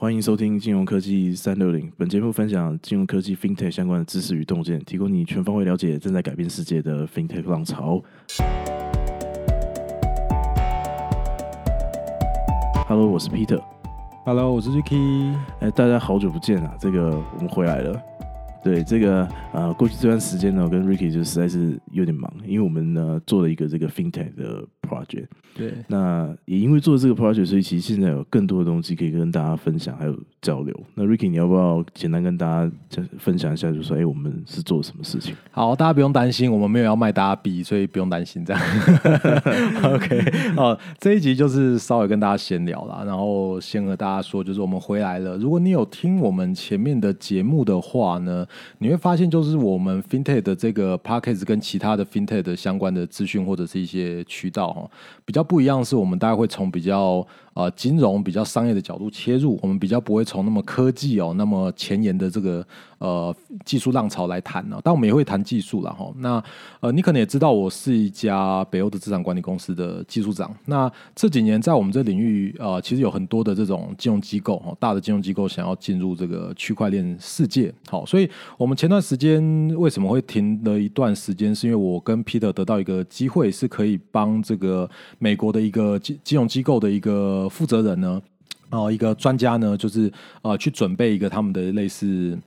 欢迎收听金融科技三六零。本节目分享金融科技 FinTech 相关的知识与洞见，提供你全方位了解正在改变世界的 FinTech 浪潮。Hello，我是 Peter。Hello，我是 Ricky。哎，大家好久不见啊！这个我们回来了。对，这个呃，过去这段时间呢，我跟 Ricky 就实在是有点忙，因为我们呢做了一个这个 FinTech 的 project。对，那也因为做这个 project，所以其实现在有更多的东西可以跟大家分享，还有交流。那 Ricky，你要不要简单跟大家讲分享一下，就说哎，我们是做什么事情？好，大家不用担心，我们没有要卖大家币，所以不用担心这样。OK，哦，这一集就是稍微跟大家闲聊啦，然后先和大家说，就是我们回来了。如果你有听我们前面的节目的话呢，你会发现就是我们 FinTech 的这个 p a c k a g e 跟其他的 FinTech 的相关的资讯或者是一些渠道哈，比较不一样，是我们大概会从比较。呃，金融比较商业的角度切入，我们比较不会从那么科技哦，那么前沿的这个呃技术浪潮来谈呢。但我们也会谈技术了哈。那呃，你可能也知道，我是一家北欧的资产管理公司的技术长。那这几年在我们这领域，呃，其实有很多的这种金融机构哈，大的金融机构想要进入这个区块链世界。好，所以我们前段时间为什么会停了一段时间，是因为我跟 Peter 得到一个机会，是可以帮这个美国的一个金金融机构的一个。负责人呢？哦，一个专家呢，就是呃，去准备一个他们的类似。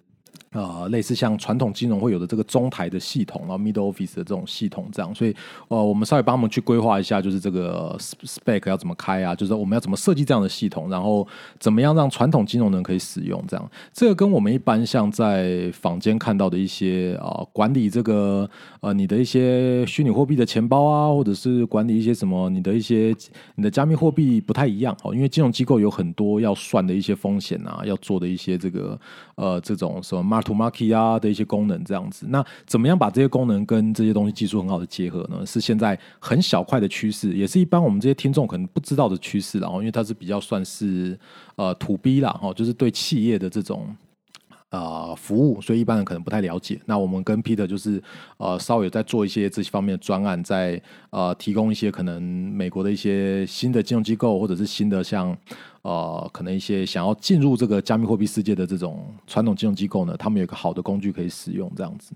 呃，类似像传统金融会有的这个中台的系统，然后 middle office 的这种系统，这样，所以呃，我们稍微帮他们去规划一下，就是这个 spec 要怎么开啊，就是我们要怎么设计这样的系统，然后怎么样让传统金融人可以使用，这样，这个跟我们一般像在坊间看到的一些啊，管理这个呃你的一些虚拟货币的钱包啊，或者是管理一些什么你的一些你的加密货币不太一样哦，因为金融机构有很多要算的一些风险啊，要做的一些这个呃这种什么 mark Tomaki 啊的一些功能这样子，那怎么样把这些功能跟这些东西技术很好的结合呢？是现在很小块的趋势，也是一般我们这些听众可能不知道的趋势，然后因为它是比较算是呃 to B 啦，哈，就是对企业的这种呃服务，所以一般人可能不太了解。那我们跟 Peter 就是呃稍微在做一些这些方面的专案，在呃提供一些可能美国的一些新的金融机构或者是新的像。呃，可能一些想要进入这个加密货币世界的这种传统金融机构呢，他们有一个好的工具可以使用，这样子。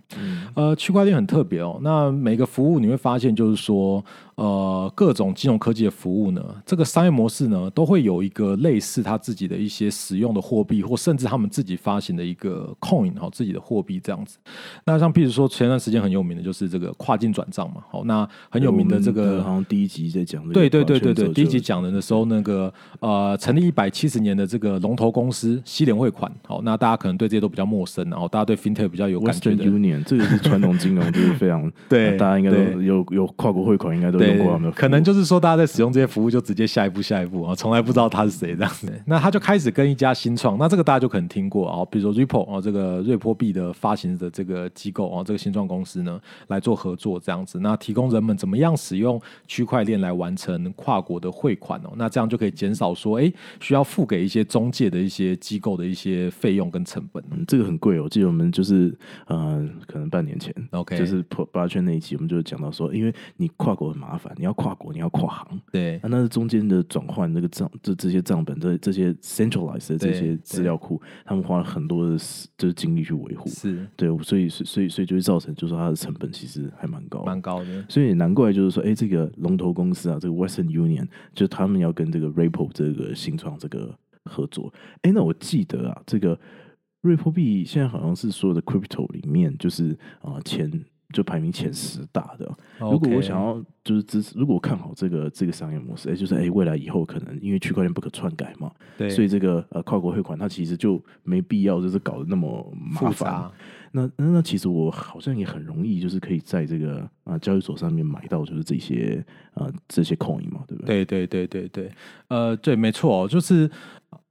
呃，区块链很特别哦。那每个服务你会发现，就是说，呃，各种金融科技的服务呢，这个商业模式呢，都会有一个类似他自己的一些使用的货币，或甚至他们自己发行的一个 coin 哈，自己的货币这样子。那像譬如说，前段时间很有名的就是这个跨境转账嘛。好，那很有名的这个，好像第一集在讲。对对对对对，第一集讲的的时候，那个呃，成。一百七十年的这个龙头公司西联汇款，好，那大家可能对这些都比较陌生，然后大家对 FinTech 比较有感觉的 Union，这个是传统金融，就是非常 对，大家应该都有有跨国汇款，应该都用过。可能就是说，大家在使用这些服务，就直接下一步下一步啊，从来不知道他是谁这样子。那他就开始跟一家新创，那这个大家就可能听过啊，比如说 Ripple 啊，这个瑞波币的发行的这个机构啊，这个新创公司呢来做合作这样子，那提供人们怎么样使用区块链来完成跨国的汇款哦，那这样就可以减少说，哎，需要付给。一些中介的一些机构的一些费用跟成本，这个很贵哦。我记得我们就是呃，可能半年前，OK，就是破八圈那一期，我们就讲到说，因为你跨国很麻烦，你要跨国，你要跨行，对，那是中间的转换那个账，这这些账本，这这些 centralized 的这些资料库，他们花了很多的就是精力去维护，是对，所以所以所以就会造成，就是说它的成本其实还蛮高，蛮高的。所以难怪就是说，哎，这个龙头公司啊，这个 Western Union，就他们要跟这个 Ripple 这个新创这个。合作，哎，那我记得啊，这个瑞波币现在好像是所有的 crypto 里面，就是啊前就排名前十大的。如果我想要就是支持，如果我看好这个这个商业模式，哎，就是哎未来以后可能因为区块链不可篡改嘛，对，所以这个呃跨国汇款它其实就没必要就是搞得那么麻烦。那那那其实我好像也很容易，就是可以在这个啊交易所上面买到就是这些啊这些 coin 嘛，对不对？对对对对对，呃，对，没错，就是。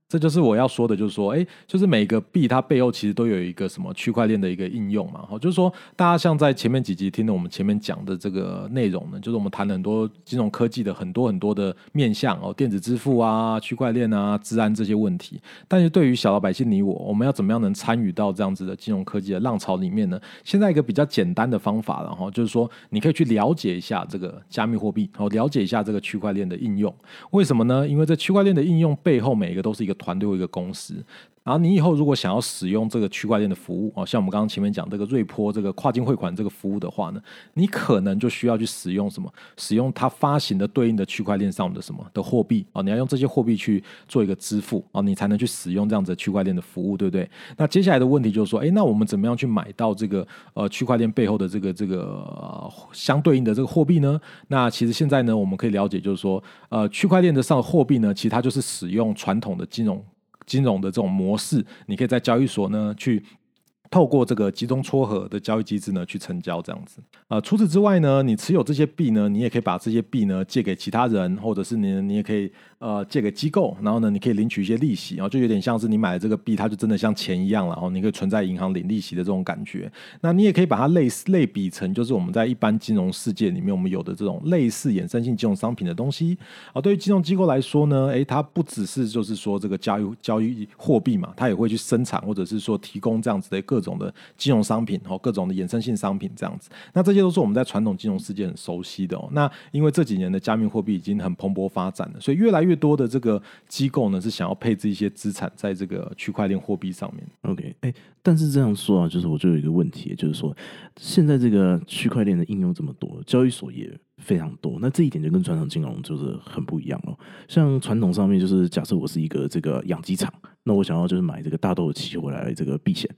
这就是我要说的，就是说，哎，就是每个币它背后其实都有一个什么区块链的一个应用嘛，哈，就是说，大家像在前面几集听的我们前面讲的这个内容呢，就是我们谈了很多金融科技的很多很多的面向哦，电子支付啊、区块链啊、治安这些问题。但是对于小老百姓你我，我们要怎么样能参与到这样子的金融科技的浪潮里面呢？现在一个比较简单的方法，然后就是说，你可以去了解一下这个加密货币，然后了解一下这个区块链的应用。为什么呢？因为这区块链的应用背后每一个都是一个团队或一个公司。然后你以后如果想要使用这个区块链的服务啊，像我们刚刚前面讲这个瑞波这个跨境汇款这个服务的话呢，你可能就需要去使用什么？使用它发行的对应的区块链上的什么的货币啊？你要用这些货币去做一个支付啊，你才能去使用这样子的区块链的服务，对不对？那接下来的问题就是说，哎，那我们怎么样去买到这个呃区块链背后的这个这个相对应的这个货币呢？那其实现在呢，我们可以了解就是说，呃，区块链的上货币呢，其实它就是使用传统的金融。金融的这种模式，你可以在交易所呢去。透过这个集中撮合的交易机制呢，去成交这样子。呃，除此之外呢，你持有这些币呢，你也可以把这些币呢借给其他人，或者是你你也可以呃借给机构，然后呢，你可以领取一些利息，然后就有点像是你买的这个币，它就真的像钱一样，然后你可以存在银行领利息的这种感觉。那你也可以把它类似类比成，就是我们在一般金融世界里面我们有的这种类似衍生性金融商品的东西。啊，对于金融机构来说呢，诶，它不只是就是说这个交易交易货币嘛，它也会去生产或者是说提供这样子的各各种的金融商品哦，各种的衍生性商品这样子，那这些都是我们在传统金融世界很熟悉的哦。那因为这几年的加密货币已经很蓬勃发展了，所以越来越多的这个机构呢是想要配置一些资产在这个区块链货币上面。OK，哎，但是这样说啊，就是我就有一个问题，就是说现在这个区块链的应用这么多，交易所也。非常多，那这一点就跟传统金融就是很不一样了。像传统上面，就是假设我是一个这个养鸡场，那我想要就是买这个大豆的期货来这个避险。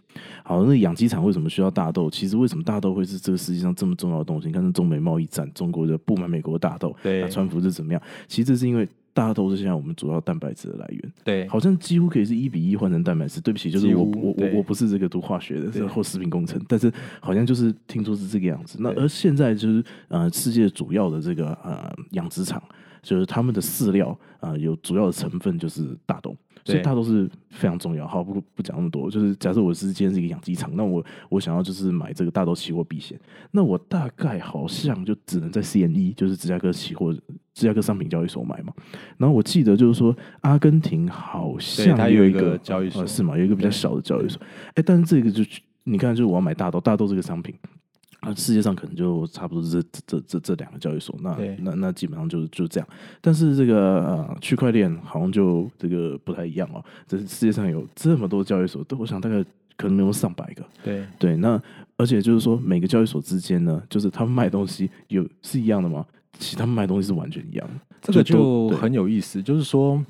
好，那养鸡场为什么需要大豆？其实为什么大豆会是这个世界上这么重要的东西？你看，中美贸易战，中国的不满美国的大豆，对，川普是怎么样？其实这是因为。大豆是现在我们主要蛋白质的来源，对，好像几乎可以是一比一换成蛋白质。对不起，就是我我我我不是这个读化学的，是或食品工程，但是好像就是听说是这个样子。那而现在就是呃，世界主要的这个呃养殖场，就是他们的饲料啊，有主要的成分就是大豆。所以大豆是非常重要。好，不不讲那么多，就是假设我是今天是一个养鸡场，那我我想要就是买这个大豆期货避险，那我大概好像就只能在 CNE，就是芝加哥期货、芝加哥商品交易所买嘛。然后我记得就是说，阿根廷好像它有一个交易所是吗？有一个比较小的交易所。哎，但是这个就你看，就是我要买大豆，大豆这个商品。啊，世界上可能就差不多是这这这这两个交易所，那那那基本上就就这样。但是这个呃区块链好像就这个不太一样哦。这世界上有这么多交易所，都我想大概可能有上百个。对对，那而且就是说每个交易所之间呢，就是他们卖东西有是一样的吗？其实他们卖东西是完全一样的，这个就很有意思，就是说。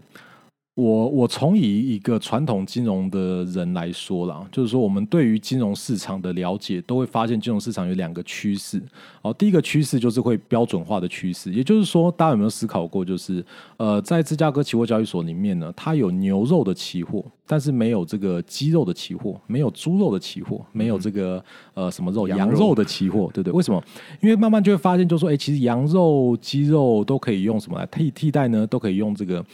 我我从以一个传统金融的人来说啦，就是说我们对于金融市场的了解，都会发现金融市场有两个趋势。哦，第一个趋势就是会标准化的趋势，也就是说，大家有没有思考过，就是呃，在芝加哥期货交易所里面呢，它有牛肉的期货，但是没有这个鸡肉的期货，没有猪肉的期货，没有这个呃什么肉羊肉的期货，对不对？为什么？因为慢慢就会发现，就是说，哎，其实羊肉、鸡肉都可以用什么来替替代呢？都可以用这个。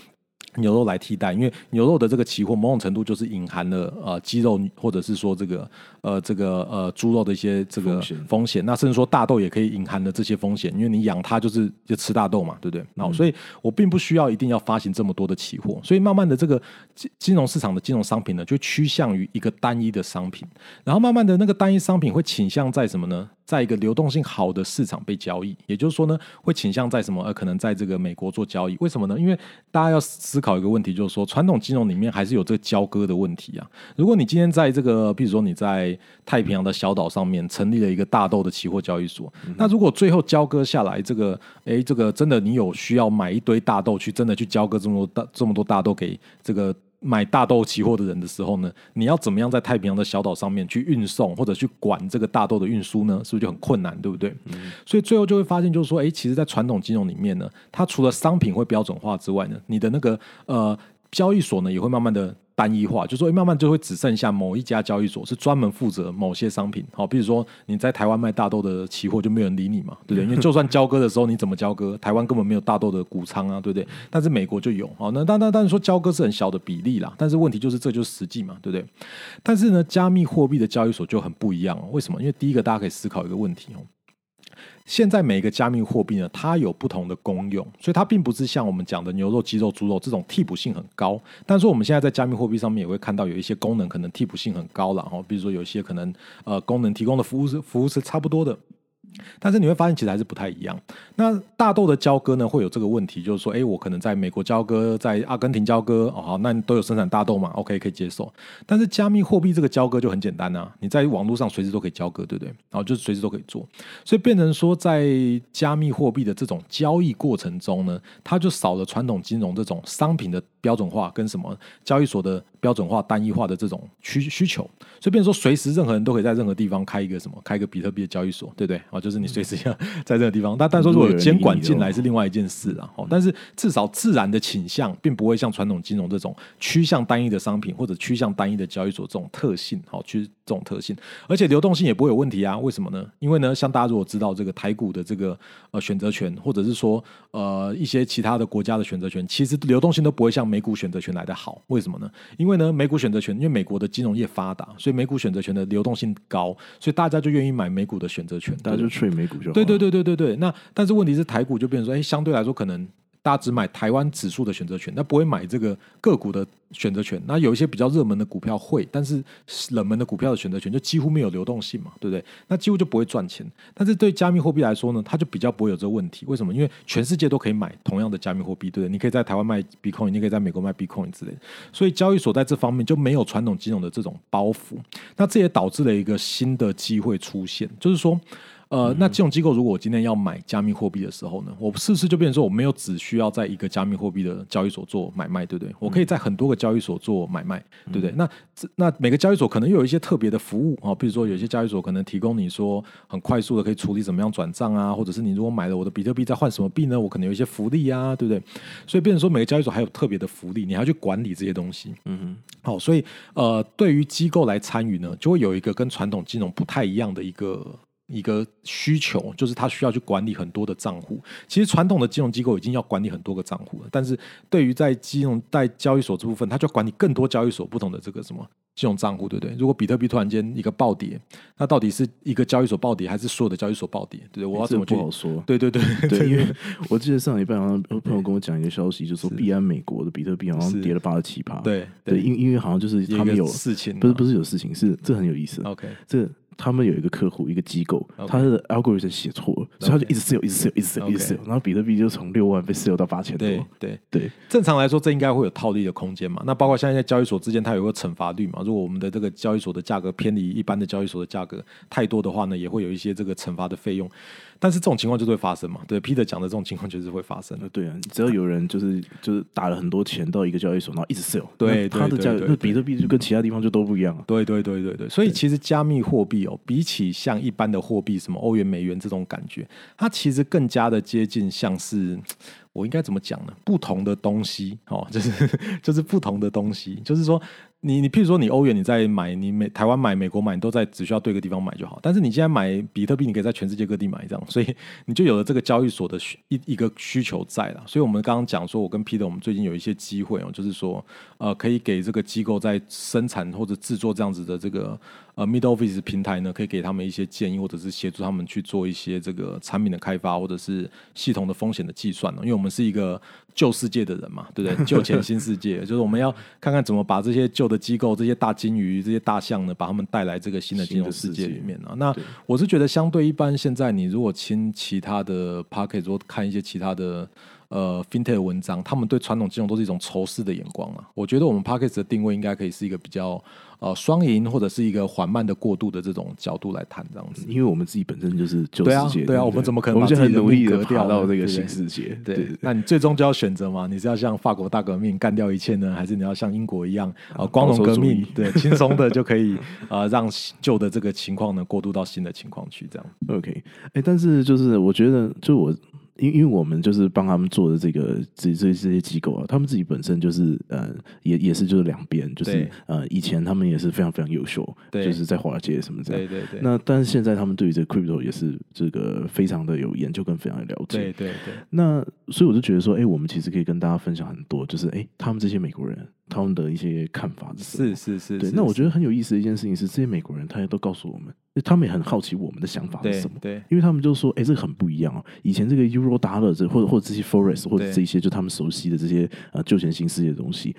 牛肉来替代，因为牛肉的这个期货某种程度就是隐含了呃鸡肉或者是说这个呃这个呃猪肉的一些这个风险，那甚至说大豆也可以隐含的这些风险，因为你养它就是就吃大豆嘛，对不对？那所以我并不需要一定要发行这么多的期货，所以慢慢的这个金金融市场的金融商品呢，就趋向于一个单一的商品，然后慢慢的那个单一商品会倾向在什么呢？在一个流动性好的市场被交易，也就是说呢，会倾向在什么？呃，可能在这个美国做交易。为什么呢？因为大家要思考一个问题，就是说，传统金融里面还是有这个交割的问题啊。如果你今天在这个，比如说你在太平洋的小岛上面成立了一个大豆的期货交易所，那如果最后交割下来，这个，哎，这个真的你有需要买一堆大豆去真的去交割这么多大这么多大豆给这个。买大豆期货的人的时候呢，你要怎么样在太平洋的小岛上面去运送或者去管这个大豆的运输呢？是不是就很困难，对不对？所以最后就会发现，就是说，哎，其实，在传统金融里面呢，它除了商品会标准化之外呢，你的那个呃交易所呢，也会慢慢的。单一化，就说慢慢就会只剩下某一家交易所是专门负责某些商品，好，比如说你在台湾卖大豆的期货就没有人理你嘛，对不对？因为就算交割的时候你怎么交割，台湾根本没有大豆的谷仓啊，对不对？但是美国就有，好，那但但但是说交割是很小的比例啦，但是问题就是这就是实际嘛，对不对？但是呢，加密货币的交易所就很不一样哦，为什么？因为第一个大家可以思考一个问题哦。现在每一个加密货币呢，它有不同的功用，所以它并不是像我们讲的牛肉、鸡肉、猪肉这种替补性很高。但是我们现在在加密货币上面也会看到有一些功能可能替补性很高了，哈，比如说有一些可能呃功能提供的服务是服务是差不多的。但是你会发现其实还是不太一样。那大豆的交割呢，会有这个问题，就是说，哎，我可能在美国交割，在阿根廷交割，哦好，那都有生产大豆嘛，OK 可以接受。但是加密货币这个交割就很简单啊，你在网络上随时都可以交割，对不对？然后就是随时都可以做，所以变成说，在加密货币的这种交易过程中呢，它就少了传统金融这种商品的标准化跟什么交易所的标准化、单一化的这种需需求，所以变成说，随时任何人都可以在任何地方开一个什么，开一个比特币的交易所，对不对？啊，就是你随时要 在这个地方。但但说如果有监管进来是另外一件事啊，哦，但是至少自然的倾向并不会像传统金融这种趋向单一的商品或者趋向单一的交易所这种特性，好，趋这种特性，而且流动性也不会有问题啊？为什么呢？因为呢，像大家如果知道这个台股的这个呃选择权，或者是说呃一些其他的国家的选择权，其实流动性都不会像美股选择权来的好。为什么呢？因为呢，美股选择权，因为美国的金融业发达，所以美股选择权的流动性高，所以大家就愿意买美股的选择权，大家就吹美股就好。对对对对对对。那但是问题是台股就变成说，哎，相对来说可能。大家只买台湾指数的选择权，那不会买这个个股的选择权。那有一些比较热门的股票会，但是冷门的股票的选择权就几乎没有流动性嘛，对不对？那几乎就不会赚钱。但是对加密货币来说呢，它就比较不会有这个问题。为什么？因为全世界都可以买同样的加密货币，对不对？你可以在台湾卖 Bitcoin，你可以在美国卖 Bitcoin 之类的。所以交易所在这方面就没有传统金融的这种包袱。那这也导致了一个新的机会出现，就是说。呃，那金融机构如果我今天要买加密货币的时候呢，我是不是就变成说我没有只需要在一个加密货币的交易所做买卖，对不对？我可以在很多个交易所做买卖，对不对？那那每个交易所可能又有一些特别的服务啊，比如说有些交易所可能提供你说很快速的可以处理怎么样转账啊，或者是你如果买了我的比特币再换什么币呢？我可能有一些福利啊，对不对？所以变成说每个交易所还有特别的福利，你还要去管理这些东西。嗯哼，好，所以呃，对于机构来参与呢，就会有一个跟传统金融不太一样的一个。一个需求就是他需要去管理很多的账户。其实传统的金融机构已经要管理很多个账户了，但是对于在金融在交易所这部分，他就要管理更多交易所不同的这个什么金融账户，对不对？如果比特币突然间一个暴跌，那到底是一个交易所暴跌，还是所有的交易所暴跌？对不对？我要怎么不好说？对对对对，因为 我记得上一半好像朋友跟我讲一个消息，就说币安美国的比特币好像跌了八十七趴。对对，因因为好像就是他们有事情，不是不是有事情，是这很有意思。OK，这。他们有一个客户，一个机构，他的 algorithm 写错了，所以他就一直 sell，一直 sell，一直 sell，一直 sell，然后比特币就从六万被 sell 到八千多。对对对，正常来说，这应该会有套利的空间嘛？那包括现在在交易所之间，它有个惩罚率嘛？如果我们的这个交易所的价格偏离一般的交易所的价格太多的话呢，也会有一些这个惩罚的费用。但是这种情况就是会发生嘛？对，Peter 讲的这种情况就是会发生。对啊，只要有人就是就是打了很多钱到一个交易所，然后一直 sell，对，他的价那比特币就跟其他地方就都不一样。对对对对对，所以其实加密货币哦，比起像一般的货币，什么欧元、美元这种感觉，它其实更加的接近像是。我应该怎么讲呢？不同的东西，哦，就是 就是不同的东西，就是说，你你譬如说你欧元你在买，你美台湾买美国买，你都在只需要对个地方买就好。但是你现在买比特币，你可以在全世界各地买，这样，所以你就有了这个交易所的需一一个需求在了。所以我们刚刚讲说，我跟 Peter 我们最近有一些机会哦，就是说，呃，可以给这个机构在生产或者制作这样子的这个。呃，Middle Office 平台呢，可以给他们一些建议，或者是协助他们去做一些这个产品的开发，或者是系统的风险的计算呢。因为我们是一个旧世界的人嘛，对不对？旧钱新世界，就是我们要看看怎么把这些旧的机构、这些大金鱼、这些大象呢，把他们带来这个新的金融世界里面啊。那我是觉得，相对一般，现在你如果听其他的 p a r k e t 说看一些其他的。呃，FinTech 文章，他们对传统金融都是一种仇视的眼光啊。我觉得我们 Pockets 的定位应该可以是一个比较呃双赢或者是一个缓慢的过渡的这种角度来谈这样子。因为我们自己本身就是旧世界，对啊，我们怎么可能我们就很努力的爬到这个新世界？对，那你最终就要选择嘛？你是要像法国大革命干掉一切呢，还是你要像英国一样啊光荣革命？对，轻松的就可以啊让旧的这个情况呢过渡到新的情况去这样。OK，哎，但是就是我觉得，就我。因因为我们就是帮他们做的这个这这这些机构啊，他们自己本身就是呃也也是就是两边，就是呃以前他们也是非常非常优秀，就是在华尔街什么这样。对对对。那但是现在他们对于这个 crypto 也是这个非常的有研究跟非常的了解。对对对。那所以我就觉得说，哎，我们其实可以跟大家分享很多，就是哎，他们这些美国人。他们的一些看法是是是，对。那我觉得很有意思的一件事情是，这些美国人，他也都告诉我们，他们也很好奇我们的想法是什么。对，因为他们就说，哎，这个很不一样哦。以前这个 Euro Dollar 这或者或者这些 Forex 或者这些，就他们熟悉的这些呃旧钱新世界的东西，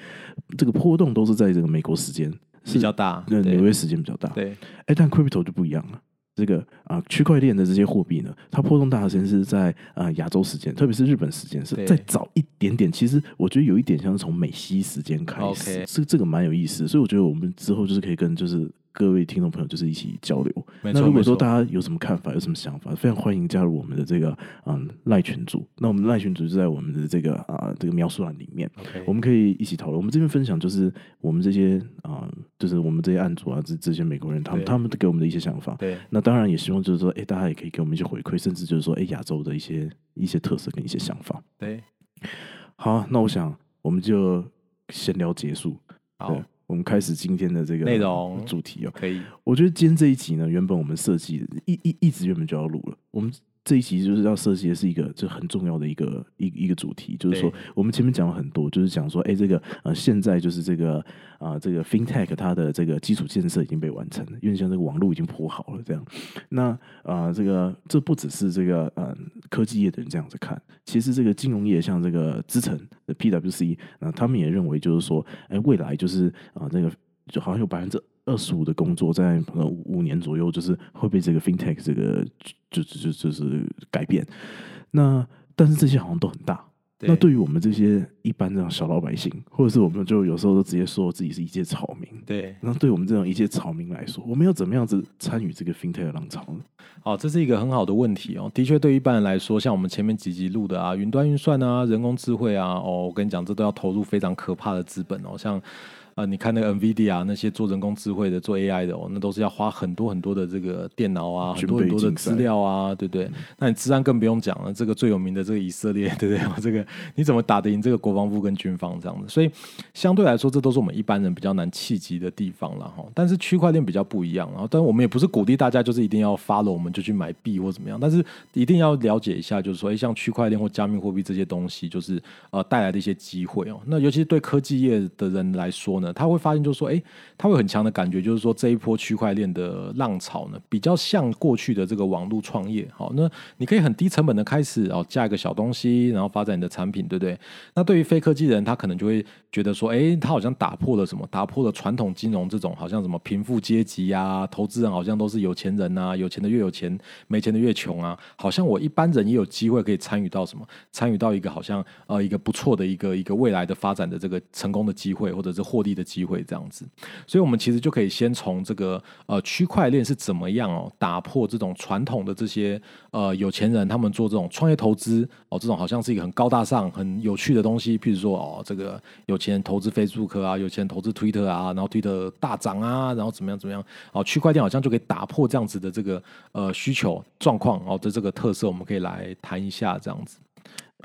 这个波动都是在这个美国时间比较大，那纽约时间比较大。对，哎，但 Crypto 就不一样了。这个啊区块链的这些货币呢，它波动大的时间是在啊亚洲时间，特别是日本时间是再早一点点。其实我觉得有一点像是从美西时间开始这这个蛮有意思。所以我觉得我们之后就是可以跟就是各位听众朋友就是一起交流。那如果说大家有什么看法，有什么想法，非常欢迎加入我们的这个嗯赖群组。那我们赖群组就在我们的这个啊这个描述栏里面。我们可以一起讨论。我们这边分享就是我们这些啊、就是我们这些案主啊，这这些美国人，他们他们给我们的一些想法。对那当然也希望就是说，哎，大家也可以给我们一些回馈，甚至就是说，哎，亚洲的一些一些特色跟一些想法。对，好，那我想我们就闲聊结束。好对，我们开始今天的这个内容主题哦。可以，我觉得今天这一集呢，原本我们设计的一一一直原本就要录了。我们这一集就是要涉及的是一个就很重要的一个一一个主题，就是说我们前面讲了很多，就是讲说，哎，这个呃现在就是这个啊、这个 FinTech 它的这个基础建设已经被完成了，因为像这个网络已经铺好了这样。那啊、这个这不只是这个呃科技业的人这样子看，其实这个金融业像这个资诚的 PWC，那、他们也认为就是说，哎，未来就是啊、这个就好像有百分之二十五的工作在可能五年左右，就是会被这个 FinTech 这个就就就就是改变。那但是这些好像都很大。那对于我们这些一般这样小老百姓，或者是我们就有时候都直接说自己是一介草民，对，那对我们这种一介草民来说，我们要怎么样子参与这个 FinTech 浪潮呢？好，这是一个很好的问题哦。的确，对于一般人来说，像我们前面几集录的啊，云端运算啊，人工智慧啊，哦，我跟你讲，这都要投入非常可怕的资本哦。像呃，你看那个 NVIDIA 那些做人工智慧的、做 AI 的哦，那都是要花很多很多的这个电脑啊，很多很多的资料啊，对不对？那你治安更不用讲了，这个最有名的这个以色列，对不对？这个你怎么打得赢这个国防部跟军方这样子？所以相对来说，这都是我们一般人比较难企及的地方了哈。但是区块链比较不一样，然后但我们也不是鼓励大家就是一定要 follow 我们就去买币或怎么样，但是一定要了解一下，就是说，哎，像区块链或加密货币这些东西，就是呃带来的一些机会哦。那尤其是对科技业的人来说呢，他会发现就是说，哎，他会很强的感觉，就是说这一波区块链的浪潮呢，比较像过去的这个网络创业。好，那你可以很低成本的开始哦，架一个小东西，然后发展你的产品，对不对？那对于非科技人，他可能就会觉得说，哎，他好像打破了什么？打破了传统金融这种好像什么贫富阶级啊，投资人好像都是有钱人啊，有钱的越有钱，没钱的越穷啊。好像我一般人也有机会可以参与到什么？参与到一个好像呃一个不错的一个一个未来的发展的这个成功的机会，或者是获利的机会这样子。所以，我们其实就可以先从这个呃区块链是怎么样哦，打破这种传统的这些呃有钱人他们做这种创业投资哦，这种好像是一个很高大上、很有趣的东西。譬如说哦，这个有钱人投资 Facebook 啊，有钱人投资 Twitter 啊，然后 Twitter 大涨啊，然后怎么样怎么样哦，区块链好像就可以打破这样子的这个呃需求状况哦的这个特色，我们可以来谈一下这样子。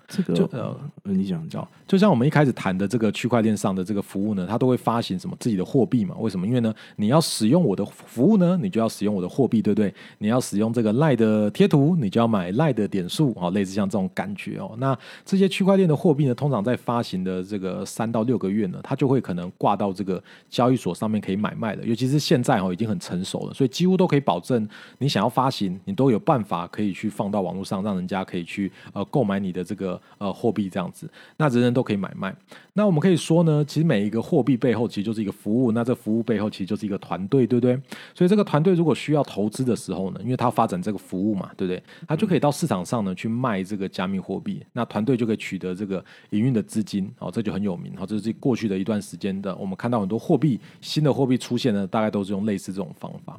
这个就呃，你讲讲，就像我们一开始谈的这个区块链上的这个服务呢，它都会发行什么自己的货币嘛？为什么？因为呢，你要使用我的服务呢，你就要使用我的货币，对不对？你要使用这个赖的贴图，你就要买赖的点数，哦，类似像这种感觉哦。那这些区块链的货币呢，通常在发行的这个三到六个月呢，它就会可能挂到这个交易所上面可以买卖的。尤其是现在哦，已经很成熟了，所以几乎都可以保证你想要发行，你都有办法可以去放到网络上，让人家可以去呃购买你的这个呃货币这样子。那人人都可以买卖。那我们可以说呢，其实每一个货币背后其实就是一个服务，那这服务背后其实就是一个团队，对不对？所以这个团队如果需要投资的时候呢，因为他要发展这个服务嘛，对不对？他就可以到市场上呢去卖这个加密货币，那团队就可以取得这个营运的资金，哦，这就很有名。好，这是过去的一段时间的，我们看到很多货币新的货币出现呢，大概都是用类似这种方法。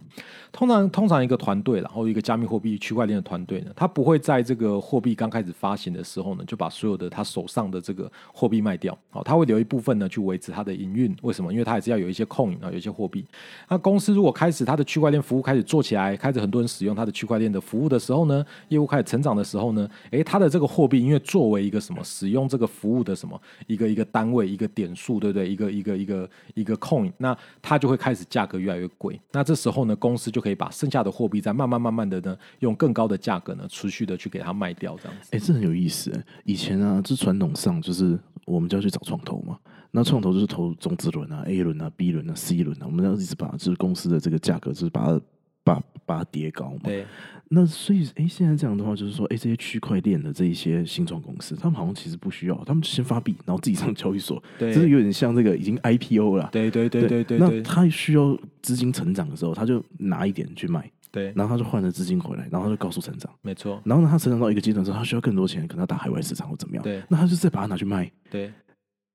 通常通常一个团队，然后一个加密货币区块链的团队呢，他不会在这个货币刚开始发行的时候呢，就把所有的他手上的这个货币卖掉，好，他会留一部分呢去维持他的营运。为什么？因为他还是要有一些控啊，有一些货币。那公司如果开始它的区块链服务开始做起来，开始很多人使用它的区块链的服务的时候呢，业务开始成长的时候呢，诶，它的这个货币因为作为一个什么使用这个服务的什么一个一个单位一个点数，对不对？一个一个一个一个控那它就会开始价格越来越贵。那这时候呢，公司就可以把剩下的货币再慢慢慢慢的呢，用更高的价格呢，持续的去给它卖掉，这样子。哎，这很有意思。以前啊，这传统上就是我们就要去找创投嘛。那创投就是投中资轮啊、A 轮啊、B 轮啊、C 轮啊，我们要一直把就是公司的这个价格，就是把它把把它叠高嘛。对，那所以，哎，现在这样的话，就是说，哎，这些区块链的这一些新创公司，他们好像其实不需要，他们就先发币，然后自己上交易所，对就是有点像这个已经 IPO 了。对对对对对那，他需要资金成长的时候，他就拿一点去卖，对，然后他就换了资金回来，然后他就高速成长。没错，然后呢，他成长到一个阶段之后，他需要更多钱，可能要打海外市场或怎么样。对那他就再把它拿去卖。对，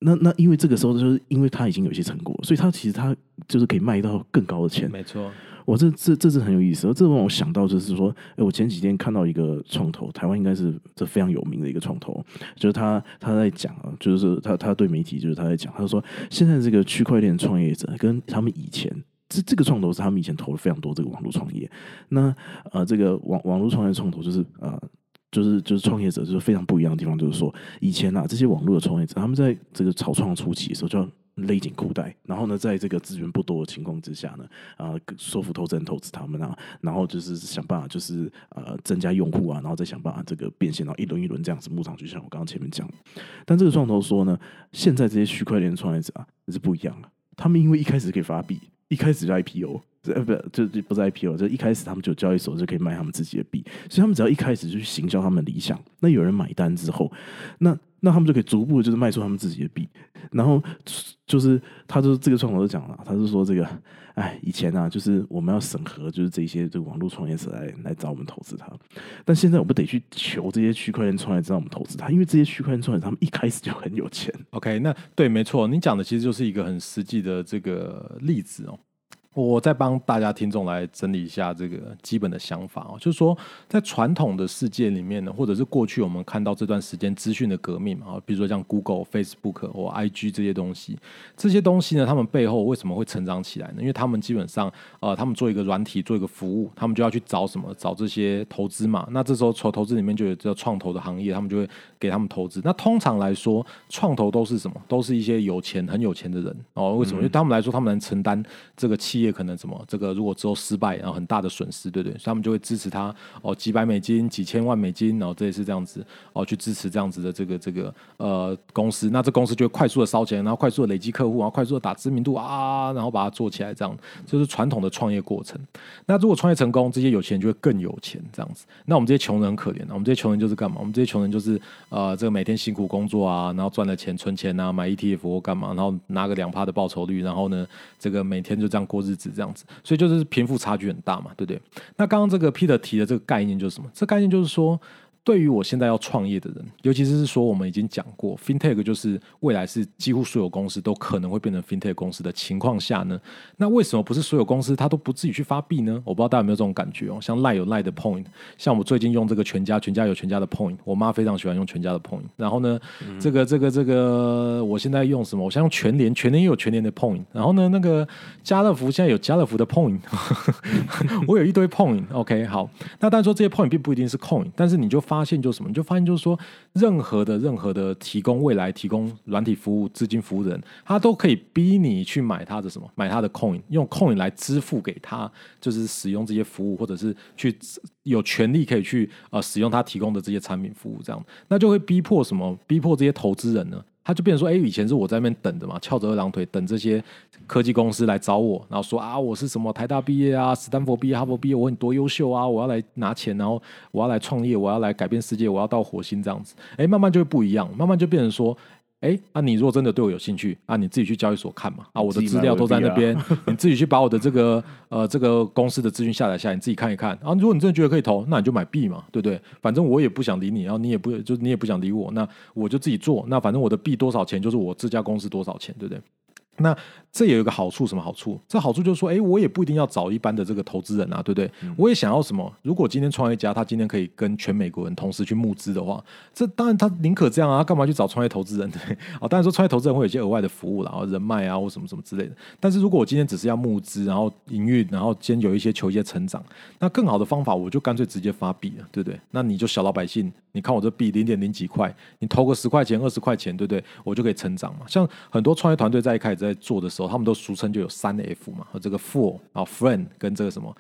那那因为这个时候就是因为他已经有一些成果，所以他其实他就是可以卖到更高的钱。没错，我这这这是很有意思，这让我想到就是说，哎，我前几天看到一个创投，台湾应该是这非常有名的一个创投，就是他他在讲啊，就是他他对媒体就是他在讲，他说现在这个区块链创业者跟他们以前。这这个创投是他们以前投了非常多这个网络创业，那呃，这个网网络创业创投就是呃，就是就是创业者就是非常不一样的地方，就是说以前啊这些网络的创业者，他们在这个草创初期的时候就要勒紧裤带，然后呢，在这个资源不多的情况之下呢，啊、说服投资人投资他们啊，然后就是想办法就是呃增加用户啊，然后再想办法这个变现，然后一轮一轮这样子募上去，像我刚刚前面讲。但这个创投说呢，现在这些区块链创业者啊是不一样了，他们因为一开始可以发币，一开始就 IPO。呃，不，就就不是 IPO，就一开始他们就交易所就可以卖他们自己的币，所以他们只要一开始就去行销他们理想，那有人买单之后，那那他们就可以逐步就是卖出他们自己的币，然后就是他就这个创投就讲了，他就说这个，哎，以前啊，就是我们要审核，就是这些这个网络创业者来来找我们投资他，但现在我们得去求这些区块链创业者让我们投资他，因为这些区块链创业者他们一开始就很有钱，OK，那对，没错，你讲的其实就是一个很实际的这个例子哦。我再帮大家听众来整理一下这个基本的想法哦，就是说，在传统的世界里面呢，或者是过去我们看到这段时间资讯的革命嘛，比如说像 Google、Facebook 或 IG 这些东西，这些东西呢，他们背后为什么会成长起来呢？因为他们基本上，呃，他们做一个软体，做一个服务，他们就要去找什么？找这些投资嘛。那这时候从投资里面就有叫创投的行业，他们就会给他们投资。那通常来说，创投都是什么？都是一些有钱、很有钱的人哦。为什么？因为他们来说，他们能承担这个企业也可能什么？这个如果之后失败，然后很大的损失，对不对？所以他们就会支持他哦，几百美金、几千万美金，然后这也是这样子哦，去支持这样子的这个这个呃公司。那这公司就会快速的烧钱，然后快速的累积客户，然后快速的打知名度啊，然后把它做起来，这样就是传统的创业过程。那如果创业成功，这些有钱人就会更有钱，这样子。那我们这些穷人很可怜啊，我们这些穷人就是干嘛？我们这些穷人就是呃，这个每天辛苦工作啊，然后赚了钱存钱啊，买 ETF 或干嘛，然后拿个两趴的报酬率，然后呢，这个每天就这样过日子，这样子。所以就是贫富差距很大嘛，对不对？那刚刚这个 Peter 提的这个概念就是什么？这概念就是说。对于我现在要创业的人，尤其是说我们已经讲过，FinTech 就是未来是几乎所有公司都可能会变成 FinTech 公司的情况下呢，那为什么不是所有公司它都不自己去发币呢？我不知道大家有没有这种感觉哦。像赖有赖的 Point，像我最近用这个全家，全家有全家的 Point，我妈非常喜欢用全家的 Point。然后呢，这个这个这个，我现在用什么？我现在用全联，全联也有全联的 Point。然后呢，那个家乐福现在有家乐福的 Point，我有一堆 Point。OK，好，那但是说这些 Point 并不一定是 Coin，但是你就发发现就什么？你就发现就是说，任何的任何的提供未来提供软体服务、资金服务的人，他都可以逼你去买他的什么？买他的 Coin，用 Coin 来支付给他，就是使用这些服务，或者是去有权利可以去呃使用他提供的这些产品服务，这样，那就会逼迫什么？逼迫这些投资人呢？他就变成说，哎，以前是我在那边等着嘛，翘着二郎腿等这些科技公司来找我，然后说啊，我是什么台大毕业啊，斯坦福毕业、哈佛毕业，我很多优秀啊，我要来拿钱，然后我要来创业，我要来改变世界，我要到火星这样子，哎，慢慢就会不一样，慢慢就变成说。哎，啊，你如果真的对我有兴趣啊，你自己去交易所看嘛。啊，我的资料都在那边，你自己去把我的这个呃这个公司的资讯下载下来，你自己看一看。啊，如果你真的觉得可以投，那你就买币嘛，对不对？反正我也不想理你，然后你也不就你也不想理我，那我就自己做。那反正我的币多少钱，就是我这家公司多少钱，对不对？那这也有一个好处，什么好处？这好处就是说，哎，我也不一定要找一般的这个投资人啊，对不对？我也想要什么？如果今天创业家他今天可以跟全美国人同时去募资的话，这当然他宁可这样啊，他干嘛去找创业投资人？对，哦，当然说创业投资人会有一些额外的服务啦，然后人脉啊或什么什么之类的。但是如果我今天只是要募资，然后营运，然后今天有一些求一些成长，那更好的方法，我就干脆直接发币了，对不对？那你就小老百姓，你看我这币零点零几块，你投个十块钱、二十块钱，对不对？我就可以成长嘛。像很多创业团队在一开始在做的时候，他们都俗称就有三 F 嘛，和这个 Four 啊 Friend 跟这个什么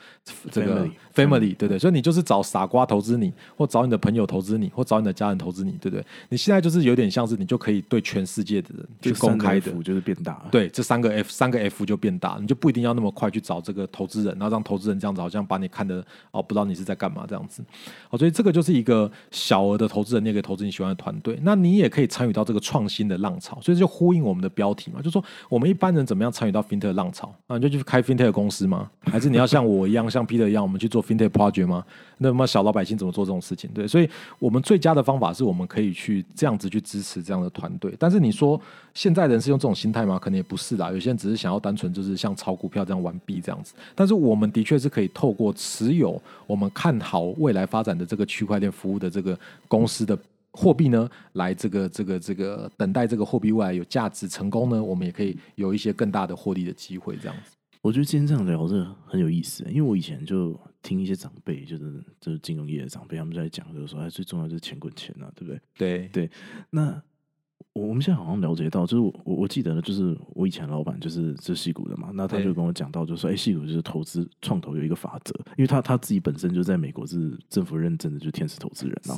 这个 Family 对不对？所以你就是找傻瓜投资你，或找你的朋友投资你，或找你的家人投资你，对不对？你现在就是有点像是你就可以对全世界的人去公开的，就是变大了。对，这三个 F 三个 F 就变大，你就不一定要那么快去找这个投资人，然后让投资人这样子好像把你看的哦，不知道你是在干嘛这样子。好，所以这个就是一个小额的投资人，你也可以投资你喜欢的团队，那你也可以参与到这个创新的浪潮。所以就呼应我们的标题嘛，就说我我们一般人怎么样参与到 fintech 浪潮啊？你就去开 fintech 公司吗？还是你要像我一样，像 Peter 一样，我们去做 fintech project 吗？那么小老百姓怎么做这种事情？对，所以我们最佳的方法是我们可以去这样子去支持这样的团队。但是你说现在人是用这种心态吗？可能也不是啦。有些人只是想要单纯就是像炒股票这样玩币这样子。但是我们的确是可以透过持有我们看好未来发展的这个区块链服务的这个公司的。货币呢，来这个这个这个等待这个货币未来有价值成功呢，我们也可以有一些更大的获利的机会。这样子，我觉得今天这样聊是很有意思，因为我以前就听一些长辈，就是就是金融业的长辈，他们在讲，就是说，哎，最重要就是钱滚钱啊，对不对？对对，那。我我们现在好像了解到，就是我我记得呢，就是我以前老板就是是戏股的嘛，那他就跟我讲到，就说哎，戏股就是投资创投有一个法则，因为他他自己本身就在美国是政府认证的，就是天使投资人啊。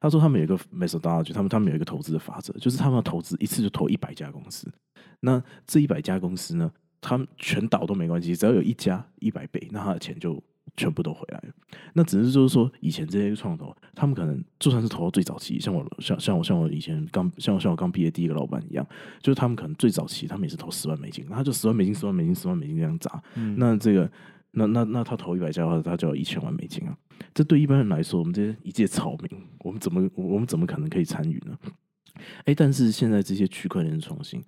他说他们有一个 methodology，他们他们有一个投资的法则，就是他们投资一次就投一百家公司，那这一百家公司呢，他们全倒都没关系，只要有一家一百倍，那他的钱就。全部都回来了，那只是就是说，以前这些创投，他们可能就算是投到最早期，像我像像我像我以前刚像我像我刚毕业第一个老板一样，就是他们可能最早期他们也是投十万美金，那他就十万美金、十万美金、十万美金这样砸，那这个那那那他投一百家的话，他就要一千万美金啊！这对一般人来说，我们这些一介草民，我们怎么我们怎么可能可以参与呢？哎，但是现在这些区块链创新。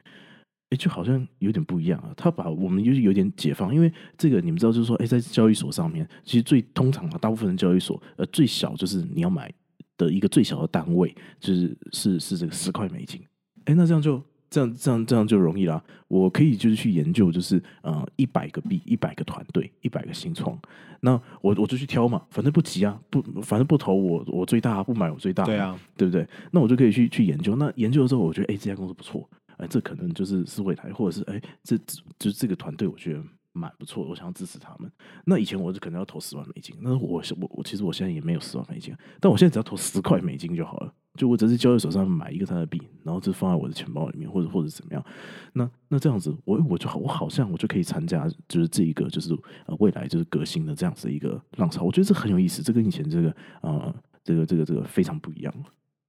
哎，就好像有点不一样啊！他把我们就是有点解放，因为这个你们知道，就是说，哎，在交易所上面，其实最通常啊，大部分的交易所，呃，最小就是你要买的一个最小的单位，就是是是这个十块美金。哎，那这样就这样这样这样就容易啦。我可以就是去研究，就是呃，一百个币，一百个团队，一百个新创，那我我就去挑嘛，反正不急啊，不反正不投我我最大，不买我最大，对啊，对不对？那我就可以去去研究。那研究的时候，我觉得哎，这家公司不错。哎，这可能就是是未来，或者是哎，这就这个团队，我觉得蛮不错，我想要支持他们。那以前我是可能要投十万美金，那我我我其实我现在也没有十万美金，但我现在只要投十块美金就好了，就我只是交易手上买一个他的币，然后就放在我的钱包里面，或者或者怎么样。那那这样子，我我就好，我好像我就可以参加，就是这一个就是呃未来就是革新的这样子一个浪潮。我觉得这很有意思，这跟以前这个呃这个这个这个非常不一样。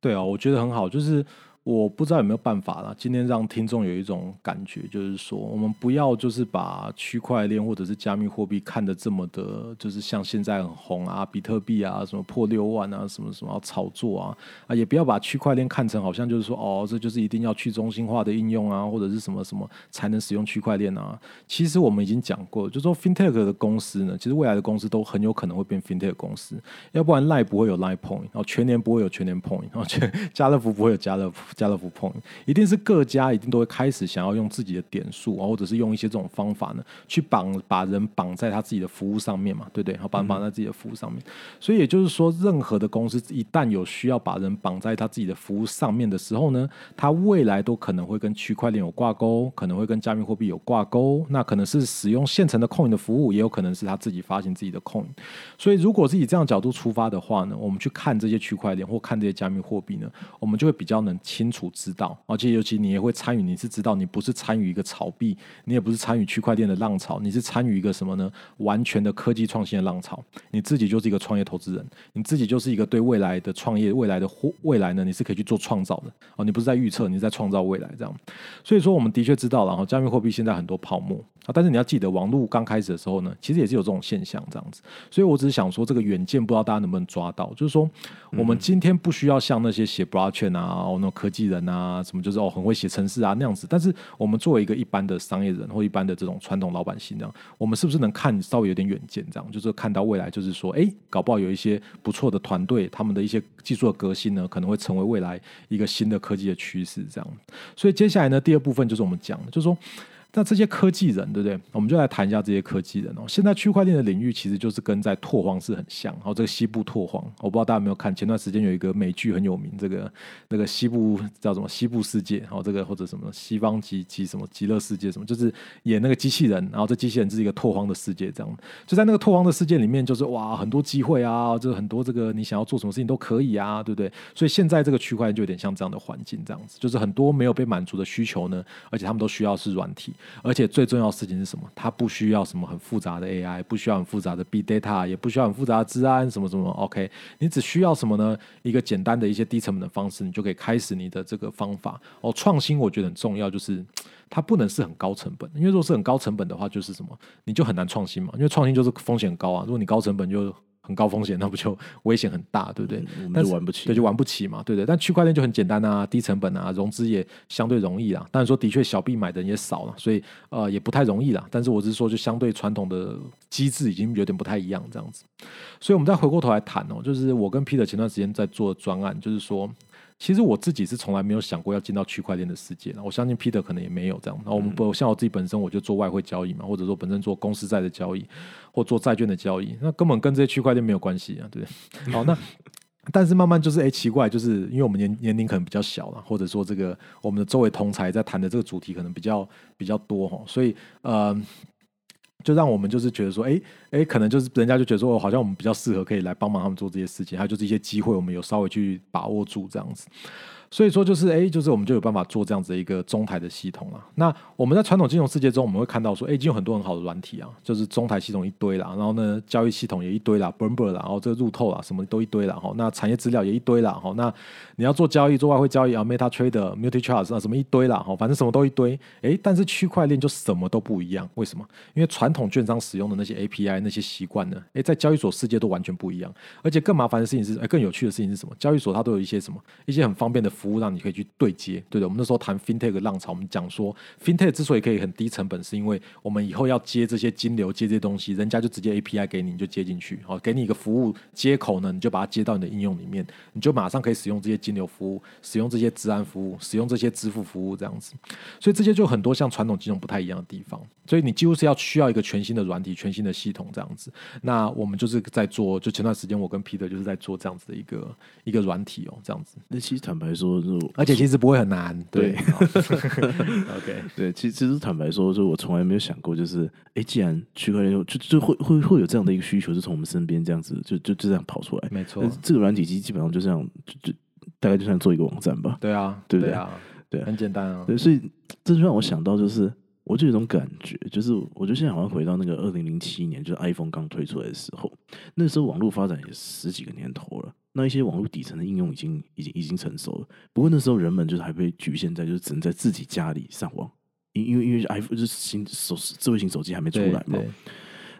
对啊，我觉得很好，就是。我不知道有没有办法了。今天让听众有一种感觉，就是说，我们不要就是把区块链或者是加密货币看得这么的，就是像现在很红啊，比特币啊，什么破六万啊，什么什么炒作啊，啊，也不要把区块链看成好像就是说，哦，这就是一定要去中心化的应用啊，或者是什么什么才能使用区块链啊。其实我们已经讲过，就说 FinTech 的公司呢，其实未来的公司都很有可能会变 FinTech 公司，要不然 Line 不会有 Line Point，然后全年不会有全年 Point，然后全家乐福不会有家乐福。家乐福 point 一定是各家一定都会开始想要用自己的点数啊，或者是用一些这种方法呢，去绑把人绑在他自己的服务上面嘛，对不对？好，把人绑在自己的服务上面。所以也就是说，任何的公司一旦有需要把人绑在他自己的服务上面的时候呢，他未来都可能会跟区块链有挂钩，可能会跟加密货币有挂钩。那可能是使用现成的 coin 的服务，也有可能是他自己发行自己的 coin。所以如果是以这样角度出发的话呢，我们去看这些区块链或看这些加密货币呢，我们就会比较能清楚。知道，而且尤其你也会参与，你是知道，你不是参与一个炒币，你也不是参与区块链的浪潮，你是参与一个什么呢？完全的科技创新的浪潮，你自己就是一个创业投资人，你自己就是一个对未来的创业、未来的未来呢，你是可以去做创造的哦，你不是在预测，你是在创造未来这样。所以说，我们的确知道了，然后加密货币现在很多泡沫啊，但是你要记得，网络刚开始的时候呢，其实也是有这种现象这样子。所以我只是想说，这个远见不知道大家能不能抓到，就是说，我们今天不需要像那些写 blockchain 啊，那种科技人啊。什么就是哦，很会写程式啊那样子。但是我们作为一个一般的商业人或一般的这种传统老百姓这样，我们是不是能看稍微有点远见？这样就是看到未来，就是说，哎，搞不好有一些不错的团队，他们的一些技术的革新呢，可能会成为未来一个新的科技的趋势。这样，所以接下来呢，第二部分就是我们讲，就是说。那这些科技人，对不对？我们就来谈一下这些科技人哦。现在区块链的领域其实就是跟在拓荒是很像。然后这个西部拓荒，我不知道大家有没有看？前段时间有一个美剧很有名，这个那个西部叫什么？西部世界，然后这个或者什么西方极极什么极乐世界什么，就是演那个机器人。然后这机器人是一个拓荒的世界，这样就在那个拓荒的世界里面，就是哇，很多机会啊，就是很多这个你想要做什么事情都可以啊，对不对？所以现在这个区块链就有点像这样的环境，这样子，就是很多没有被满足的需求呢，而且他们都需要是软体。而且最重要的事情是什么？它不需要什么很复杂的 AI，不需要很复杂的 B data，也不需要很复杂的治安什么什么。OK，你只需要什么呢？一个简单的一些低成本的方式，你就可以开始你的这个方法。哦，创新我觉得很重要，就是它不能是很高成本，因为如果是很高成本的话，就是什么，你就很难创新嘛。因为创新就是风险高啊。如果你高成本就很高风险，那不就危险很大，对不对？我们就玩不起，对，就玩不起嘛，对不对？但区块链就很简单啊，低成本啊，融资也相对容易啊。但是说的确小币买的人也少了，所以呃也不太容易啦。但是我是说，就相对传统的机制已经有点不太一样这样子。所以我们再回过头来谈哦，就是我跟 Peter 前段时间在做专案，就是说。其实我自己是从来没有想过要进到区块链的世界，我相信 Peter 可能也没有这样。那我们不像我自己本身，我就做外汇交易嘛，或者说本身做公司债的交易，或做债券的交易，那根本跟这些区块链没有关系啊，对不对？好，那 但是慢慢就是哎奇怪，就是因为我们年年龄可能比较小了，或者说这个我们的周围同才在谈的这个主题可能比较比较多哈，所以呃。就让我们就是觉得说，哎哎，可能就是人家就觉得说，好像我们比较适合可以来帮忙他们做这些事情，还有就是一些机会，我们有稍微去把握住这样子。所以说，就是哎，就是我们就有办法做这样子一个中台的系统了。那我们在传统金融世界中，我们会看到说，哎，已经有很多很好的软体啊，就是中台系统一堆啦，然后呢，交易系统也一堆啦 b u r n b e r 啦，然后这个入透啦，什么都一堆啦，哈。那产业资料也一堆啦，哈。那你要做交易，做外汇交易啊，Meta Trader、Multi Charts 啊，什么一堆啦，哈。反正什么都一堆。哎，但是区块链就什么都不一样，为什么？因为传统券商使用的那些 API 那些习惯呢，哎，在交易所世界都完全不一样。而且更麻烦的事情是，哎，更有趣的事情是什么？交易所它都有一些什么？一些很方便的服务，让你可以去对。接，对的。我们那时候谈 FinTech 浪潮，我们讲说 FinTech 之所以可以很低成本，是因为我们以后要接这些金流，接这些东西，人家就直接 API 给你，你就接进去，好，给你一个服务接口呢，你就把它接到你的应用里面，你就马上可以使用这些金流服务，使用这些治安服务，使用这些支付服务，这样子。所以这些就很多像传统金融不太一样的地方。所以你几乎是要需要一个全新的软体、全新的系统这样子。那我们就是在做，就前段时间我跟 Peter 就是在做这样子的一个一个软体哦，这样子。那其实坦白说，就而且其实不会很难。对，OK，对，其实其实坦白说，就我从来没有想过，就是哎，既然区块链就就会会会有这样的一个需求，就从我们身边这样子就就就这样跑出来。没错，这个软体机基本上就这样，就就大概就像做一个网站吧。对啊，对不对啊？对，很简单啊。对，所以这就让我想到，就是我就有种感觉，就是我觉得现在好像回到那个二零零七年，就是 iPhone 刚推出来的时候，那时候网络发展也十几个年头了。那一些网络底层的应用已经已经已经成熟了，不过那时候人们就是还被局限在就是只能在自己家里上网，因因为因为 iPhone 就是新手智慧型手机还没出来嘛。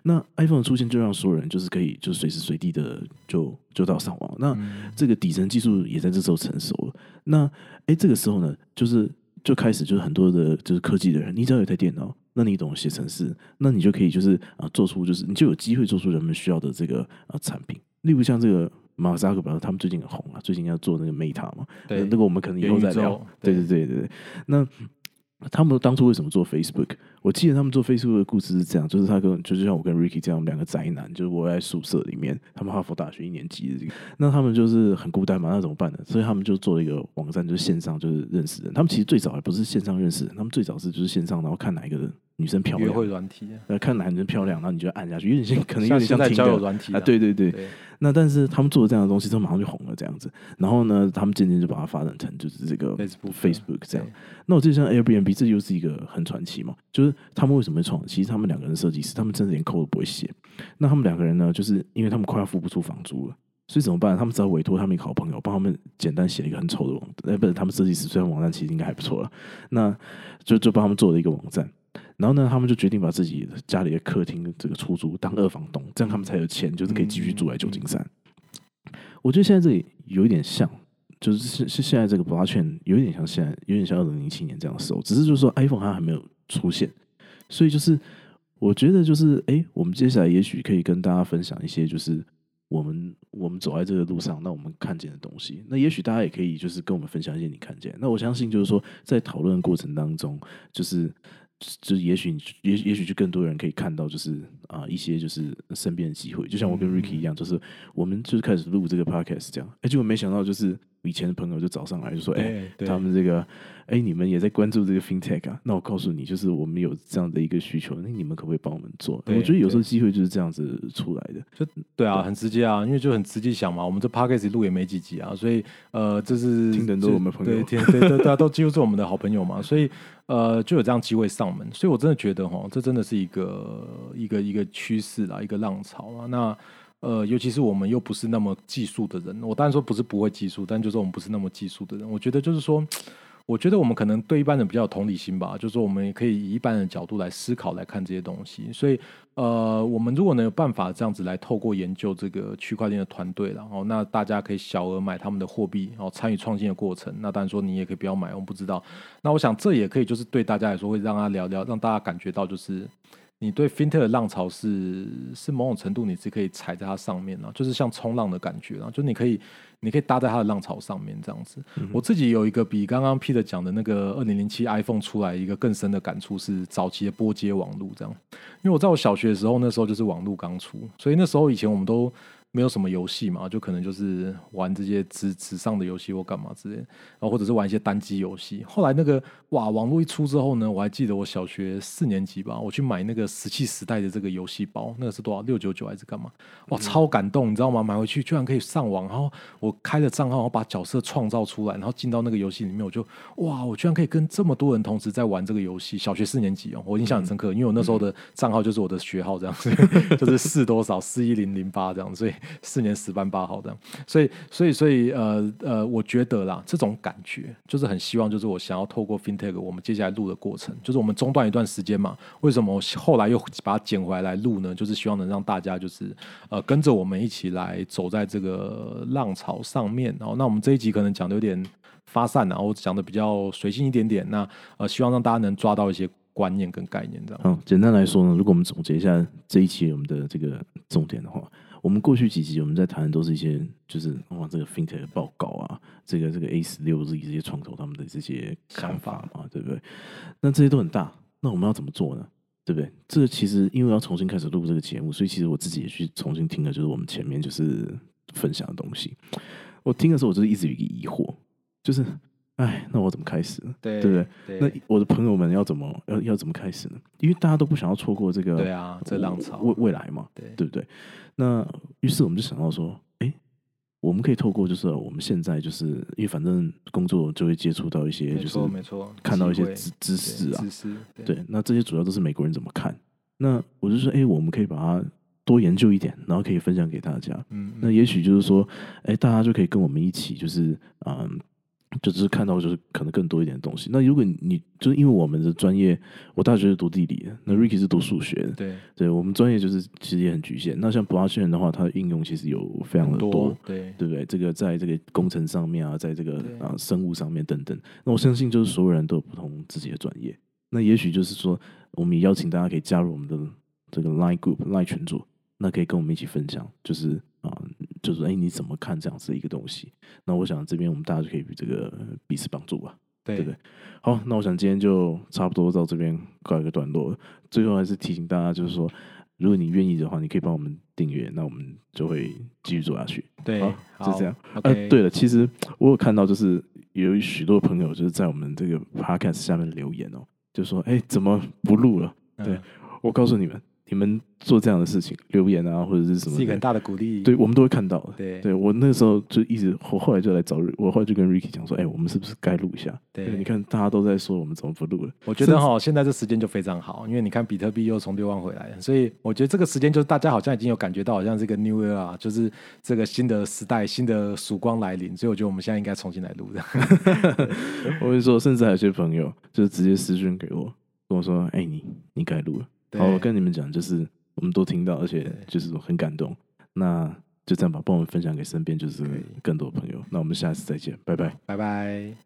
那 iPhone 的出现就让所有人就是可以就随时随地的就就到上网。那这个底层技术也在这时候成熟了。那哎，这个时候呢，就是就开始就是很多的就是科技的人，你只要有台电脑，那你懂写程式，那你就可以就是啊做出就是你就有机会做出人们需要的这个啊产品，例如像这个。马斯克表示他们最近很红啊，最近要做那个 Meta 嘛，对，那个我们可能以后再聊。对对对对对，那他们当初为什么做 Facebook？我记得他们做 Facebook 的故事是这样，就是他跟就是像我跟 Ricky 这样两个宅男，就是我在宿舍里面，他们哈佛大学一年级的这个，那他们就是很孤单嘛，那怎么办呢？所以他们就做了一个网站，就是线上就是认识人。他们其实最早还不是线上认识人，他们最早是就是线上，然后看哪一个人。女生漂亮，约会软体，呃，看男生漂亮，然后你就按下去，有点像，可能有点像交友软体啊，对对对。那但是他们做了这样的东西，之后马上就红了这样子。然后呢，他们渐渐就把它发展成就是这个 Facebook 这样。那我记得像 Airbnb，这又是一个很传奇嘛。就是他们为什么会创？其实他们两个人设计师，他们真的连 code 都不会写。那他们两个人呢，就是因为他们快要付不出房租了，所以怎么办？他们只好委托他们一个好朋友帮他们简单写了一个很丑的网站。哎，不是，他们设计师虽然网站其实应该还不错了，那就就帮他们做了一个网站。然后呢，他们就决定把自己家里的客厅这个出租当二房东，这样他们才有钱，就是可以继续住在旧金山。我觉得现在这里有一点像，就是是是现在这个 blockchain 有一点像现在，有点像二零零七年这样的时候，只是就是说 iPhone 它还没有出现，所以就是我觉得就是哎，我们接下来也许可以跟大家分享一些，就是我们我们走在这个路上，那我们看见的东西，那也许大家也可以就是跟我们分享一些你看见。那我相信就是说，在讨论过程当中，就是。就也许也也许就更多人可以看到，就是啊一些就是身边的机会，就像我跟 Ricky 一样，就是我们就是开始录这个 podcast 这样，哎，结果没想到就是以前的朋友就找上来就说，哎、他们这个，哎，你们也在关注这个 fintech 啊？那我告诉你，就是我们有这样的一个需求，那你们可不可以帮我们做？我觉得有时候机会就是这样子出来的。就对啊，很直接啊，因为就很直接想嘛，我们这 podcast 录也没几集啊，所以呃，这是听的人都是我们朋友对，听对对对啊，都几乎是我们的好朋友嘛，所以呃，就有这样机会上门，所以我真的觉得哈，这真的是一个一个一个趋势啦，一个浪潮啊。那呃，尤其是我们又不是那么技术的人，我当然说不是不会技术，但就是我们不是那么技术的人，我觉得就是说。我觉得我们可能对一般人比较有同理心吧，就是说我们也可以以一般人的角度来思考来看这些东西。所以，呃，我们如果能有办法这样子来透过研究这个区块链的团队，然后那大家可以小额买他们的货币，然后参与创新的过程。那当然说你也可以不要买，我们不知道。那我想这也可以就是对大家来说会让他聊聊，让大家感觉到就是。你对 fintech 的浪潮是是某种程度你是可以踩在它上面啊，就是像冲浪的感觉啊，就你可以你可以搭在它的浪潮上面这样子。我自己有一个比刚刚 Peter 讲的那个二零零七 iPhone 出来一个更深的感触是早期的波接网路这样，因为我在我小学的时候那时候就是网路刚出，所以那时候以前我们都没有什么游戏嘛，就可能就是玩这些纸纸上的游戏或干嘛之类的，然后或者是玩一些单机游戏。后来那个哇，网络一出之后呢，我还记得我小学四年级吧，我去买那个石器时代的这个游戏包，那个是多少六九九还是干嘛？哇，超感动，你知道吗？买回去居然可以上网，然后我开了账号，然后把角色创造出来，然后进到那个游戏里面，我就哇，我居然可以跟这么多人同时在玩这个游戏。小学四年级哦，我印象很深刻，因为我那时候的账号就是我的学号这样子，就是四多少四一零零八这样，所以四年十班八号这样，所以所以所以呃呃，我觉得啦，这种感觉就是很希望，就是我想要透过 FinTech 我们接下来录的过程，就是我们中断一段时间嘛，为什么我后来又把它捡回来来录呢？就是希望能让大家就是呃跟着我们一起来走在这个浪潮上面。然后，那我们这一集可能讲的有点发散然后讲的比较随性一点点。那呃，希望让大家能抓到一些观念跟概念，这样。嗯，简单来说呢，如果我们总结一下这一期我们的这个重点的话，我们过去几集我们在谈的都是一些就是哇这个 fintech 的报告啊，这个这个 A 十六 Z 这些创投他们的这些看法嘛，对不对？那这些都很大，那我们要怎么做呢？对不对？这个其实因为要重新开始录这个节目，所以其实我自己也去重新听了，就是我们前面就是分享的东西。我听的时候，我就是一直有一个疑惑，就是哎，那我怎么开始呢？对对不对那我的朋友们要怎么要要怎么开始呢？因为大家都不想要错过这个对啊，这浪潮，未未来嘛，对对不对？那于是我们就想到说，哎，我们可以透过就是我们现在就是因为反正工作就会接触到一些就是错没错，看到一些知知识啊对，知识，对，那这些主要都是美国人怎么看。那我就说，哎，我们可以把它多研究一点，然后可以分享给大家。嗯，那也许就是说，哎，大家就可以跟我们一起，就是嗯，就只是看到就是可能更多一点的东西。那如果你就是因为我们的专业，我大学是读地理的，那 Ricky 是读数学的，对，对我们专业就是其实也很局限。那像 blockchain 的话，它的应用其实有非常的很多，对对不对？这个在这个工程上面啊，在这个啊生物上面等等，那我相信就是所有人都有不同自己的专业。那也许就是说，我们也邀请大家可以加入我们的这个 Line Group Line 群组，那可以跟我们一起分享，就是啊，就是哎你怎么看这样子的一个东西？那我想这边我们大家就可以这个彼此帮助吧。对对不对？好，那我想今天就差不多到这边告一个段落。最后还是提醒大家，就是说，如果你愿意的话，你可以帮我们订阅，那我们就会继续做下去。对好，就这样。好呃，对了，其实我有看到，就是有许多朋友就是在我们这个 podcast 下面留言哦，就说：“哎，怎么不录了？”嗯对我告诉你们，你们做这样的事情，留言啊，或者是什么的，是一个很大的鼓励，对我们都会看到的。对对我那时候就一直，我后来就来找，我后来就跟 Ricky 讲说：“哎，我们是不是该录一下？”对你看大家都在说我们怎么不录了。我觉得哈，现在这时间就非常好，因为你看比特币又从六万回来了，所以我觉得这个时间就是大家好像已经有感觉到，好像这个 New 啊，就是这个新的时代、新的曙光来临，所以我觉得我们现在应该重新来录的。我跟你说，甚至还有些朋友就是直接私讯给我，跟我说：“哎，你你该录了。”对好，我跟你们讲，就是我们都听到，而且就是很感动。那就这样吧，帮我们分享给身边就是更多的朋友。那我们下次再见，拜拜。拜拜。